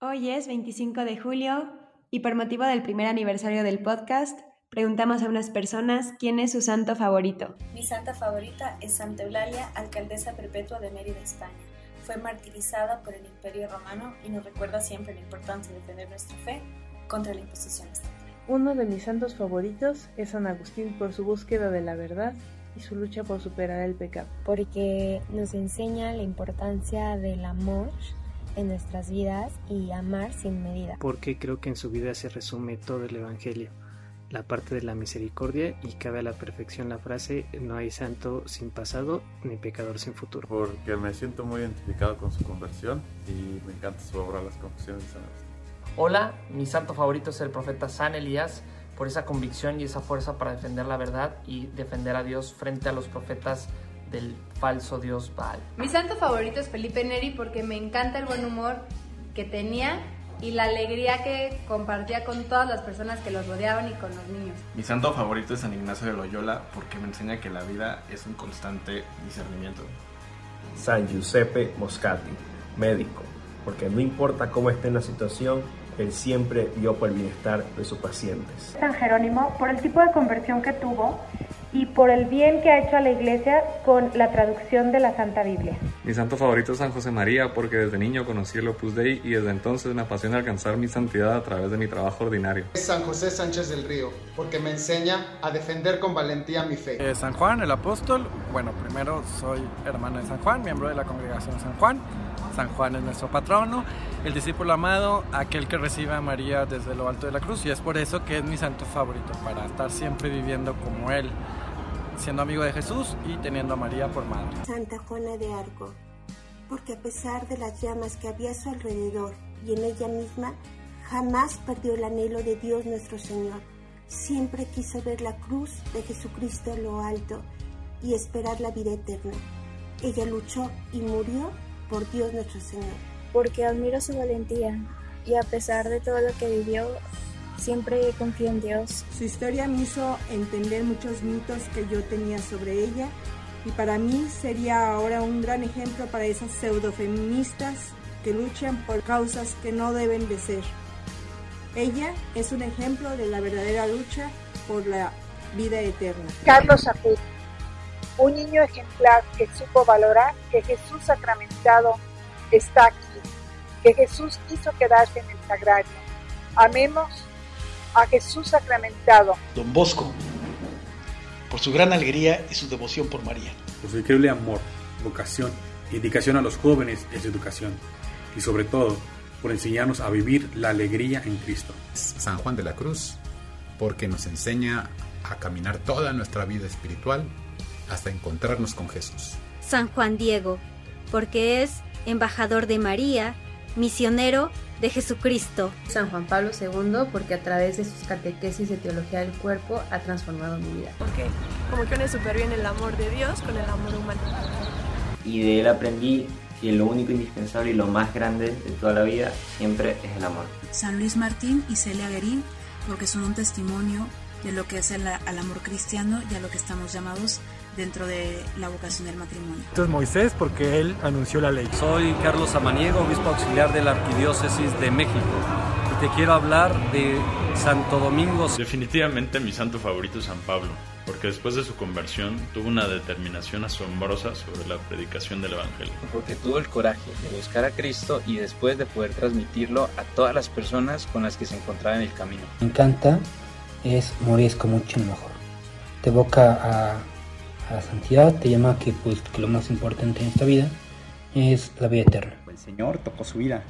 Hoy es 25 de julio y por motivo del primer aniversario del podcast, preguntamos a unas personas quién es su santo favorito. Mi santa favorita es Santa Eulalia, alcaldesa perpetua de Mérida, España. Fue martirizada por el Imperio Romano y nos recuerda siempre la importancia de defender nuestra fe contra la imposición estatal. Uno de mis santos favoritos es San Agustín por su búsqueda de la verdad y su lucha por superar el pecado. Porque nos enseña la importancia del amor en nuestras vidas y amar sin medida. Porque creo que en su vida se resume todo el Evangelio, la parte de la misericordia y cabe a la perfección la frase no hay santo sin pasado ni pecador sin futuro. Porque me siento muy identificado con su conversión y me encanta su obra Las Confesiones de San Agustín. Hola, mi santo favorito es el profeta San Elías por esa convicción y esa fuerza para defender la verdad y defender a Dios frente a los profetas del falso dios Baal. Mi santo favorito es Felipe Neri porque me encanta el buen humor que tenía y la alegría que compartía con todas las personas que los rodeaban y con los niños. Mi santo favorito es San Ignacio de Loyola porque me enseña que la vida es un constante discernimiento. San Giuseppe Moscati, médico, porque no importa cómo esté en la situación, él siempre vio por el bienestar de sus pacientes. San Jerónimo, por el tipo de conversión que tuvo y por el bien que ha hecho a la iglesia con la traducción de la Santa Biblia. Mi santo favorito es San José María porque desde niño conocí el Opus Dei y desde entonces me apasiona alcanzar mi santidad a través de mi trabajo ordinario. San José Sánchez del Río porque me enseña a defender con valentía mi fe. Eh, San Juan el Apóstol, bueno, primero soy hermano de San Juan, miembro de la congregación San Juan. San Juan es nuestro patrono, el discípulo amado, aquel que recibe a María desde lo alto de la cruz y es por eso que es mi santo favorito, para estar siempre viviendo como Él, siendo amigo de Jesús y teniendo a María por madre. Santa Juana de Arco, porque a pesar de las llamas que había a su alrededor y en ella misma, jamás perdió el anhelo de Dios nuestro Señor. Siempre quiso ver la cruz de Jesucristo en lo alto y esperar la vida eterna. Ella luchó y murió por Dios nuestro Señor. Porque admiro su valentía y a pesar de todo lo que vivió, siempre confío en Dios. Su historia me hizo entender muchos mitos que yo tenía sobre ella y para mí sería ahora un gran ejemplo para esas pseudofeministas que luchan por causas que no deben de ser. Ella es un ejemplo de la verdadera lucha por la vida eterna. Carlos Ajú, un niño ejemplar que supo valorar que Jesús sacramentado está aquí, que Jesús quiso quedarse en el sagrario. Amemos a Jesús sacramentado. Don Bosco, por su gran alegría y su devoción por María. Por su increíble amor, vocación, indicación a los jóvenes en su educación y sobre todo por enseñarnos a vivir la alegría en Cristo. San Juan de la Cruz, porque nos enseña a caminar toda nuestra vida espiritual hasta encontrarnos con Jesús. San Juan Diego, porque es embajador de María, misionero de Jesucristo. San Juan Pablo II, porque a través de sus catequesis de teología del cuerpo ha transformado mi vida. Porque como que une súper bien el amor de Dios con el amor humano. Y de él aprendí que lo único indispensable y lo más grande de toda la vida siempre es el amor. San Luis Martín y Celia Guerín, porque son un testimonio de lo que es el, al amor cristiano y a lo que estamos llamados dentro de la vocación del matrimonio. Esto es Moisés porque él anunció la ley. Soy Carlos Samaniego, obispo auxiliar de la Arquidiócesis de México. Y te quiero hablar de Santo Domingo. Definitivamente mi santo favorito es San Pablo, porque después de su conversión tuvo una determinación asombrosa sobre la predicación del Evangelio. Porque tuvo el coraje de buscar a Cristo y después de poder transmitirlo a todas las personas con las que se encontraba en el camino. Me encanta es morir como mucho mejor. Te evoca a, a, la santidad, te llama que, pues, que lo más importante en esta vida es la vida eterna. El Señor tocó su vida,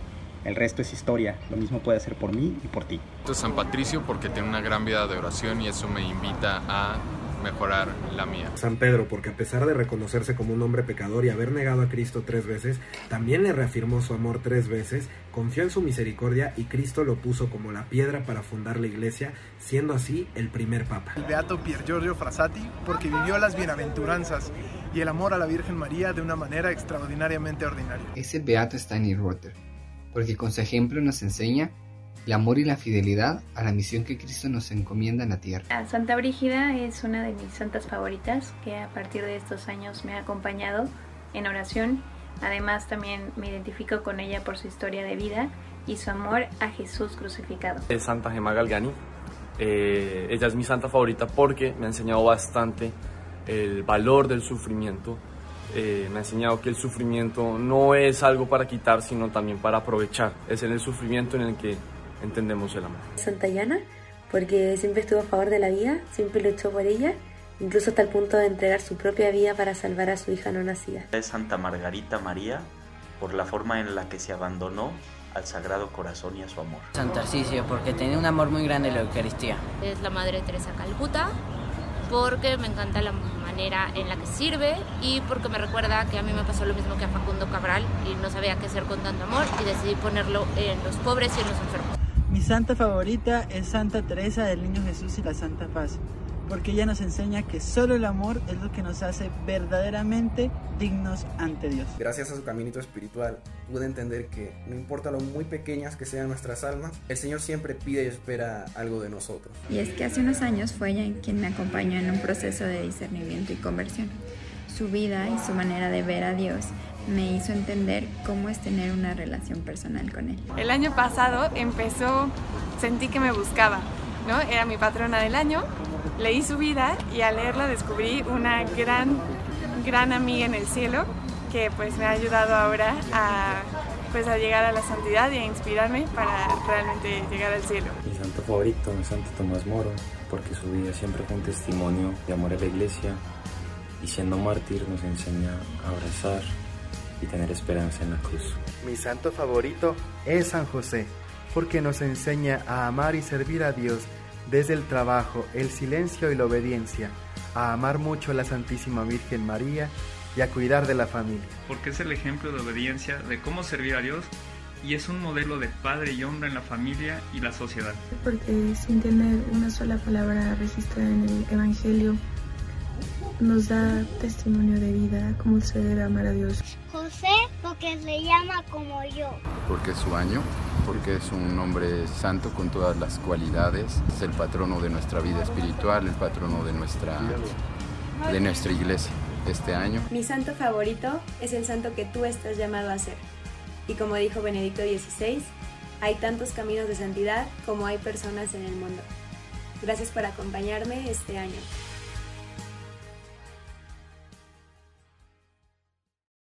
el resto es historia, lo mismo puede hacer por mí y por ti. Esto es San Patricio porque tiene una gran vida de oración y eso me invita a mejorar la mía. San Pedro, porque a pesar de reconocerse como un hombre pecador y haber negado a Cristo tres veces, también le reafirmó su amor tres veces, confió en su misericordia y Cristo lo puso como la piedra para fundar la iglesia, siendo así el primer papa. El beato Pier Giorgio Frassati, porque vivió las bienaventuranzas y el amor a la Virgen María de una manera extraordinariamente ordinaria. Ese beato Stanley Rotter, porque con su ejemplo nos enseña el amor y la fidelidad a la misión que Cristo nos encomienda en la tierra. Santa Brígida es una de mis santas favoritas que a partir de estos años me ha acompañado en oración. Además también me identifico con ella por su historia de vida y su amor a Jesús crucificado. Es Santa Gemma Galgani. Eh, ella es mi santa favorita porque me ha enseñado bastante el valor del sufrimiento. Eh, me ha enseñado que el sufrimiento no es algo para quitar, sino también para aprovechar. Es en el sufrimiento en el que entendemos el amor. Santa Yana, porque siempre estuvo a favor de la vida, siempre luchó por ella, incluso hasta el punto de entregar su propia vida para salvar a su hija no nacida. Es Santa Margarita María, por la forma en la que se abandonó al Sagrado Corazón y a su amor. Santa Arcisio, porque tiene un amor muy grande en la Eucaristía. Es la Madre Teresa Calcuta, porque me encanta la manera en la que sirve y porque me recuerda que a mí me pasó lo mismo que a Facundo Cabral y no sabía qué hacer con tanto amor y decidí ponerlo en los pobres y en los enfermos. Mi santa favorita es Santa Teresa del Niño Jesús y la Santa Paz porque ella nos enseña que solo el amor es lo que nos hace verdaderamente dignos ante Dios. Gracias a su caminito espiritual pude entender que no importa lo muy pequeñas que sean nuestras almas, el Señor siempre pide y espera algo de nosotros. Y es que hace unos años fue ella quien me acompañó en un proceso de discernimiento y conversión. Su vida y su manera de ver a Dios me hizo entender cómo es tener una relación personal con Él. El año pasado empezó, sentí que me buscaba, ¿no? Era mi patrona del año leí su vida y al leerla descubrí una gran, gran amiga en el cielo que pues me ha ayudado ahora a, pues, a llegar a la santidad y a inspirarme para realmente llegar al cielo. Mi santo favorito es Santo Tomás Moro, porque su vida siempre fue un testimonio de amor a la iglesia y siendo mártir nos enseña a abrazar y tener esperanza en la cruz. Mi santo favorito es San José, porque nos enseña a amar y servir a Dios desde el trabajo, el silencio y la obediencia, a amar mucho a la Santísima Virgen María y a cuidar de la familia. Porque es el ejemplo de obediencia de cómo servir a Dios y es un modelo de padre y hombre en la familia y la sociedad. Porque sin tener una sola palabra registrada en el Evangelio, nos da testimonio de vida, cómo se debe amar a Dios. José, porque se llama como yo. Porque es su año, porque es un hombre santo con todas las cualidades, es el patrono de nuestra vida espiritual, el patrono de nuestra, de nuestra iglesia este año. Mi santo favorito es el santo que tú estás llamado a ser. Y como dijo Benedicto XVI, hay tantos caminos de santidad como hay personas en el mundo. Gracias por acompañarme este año.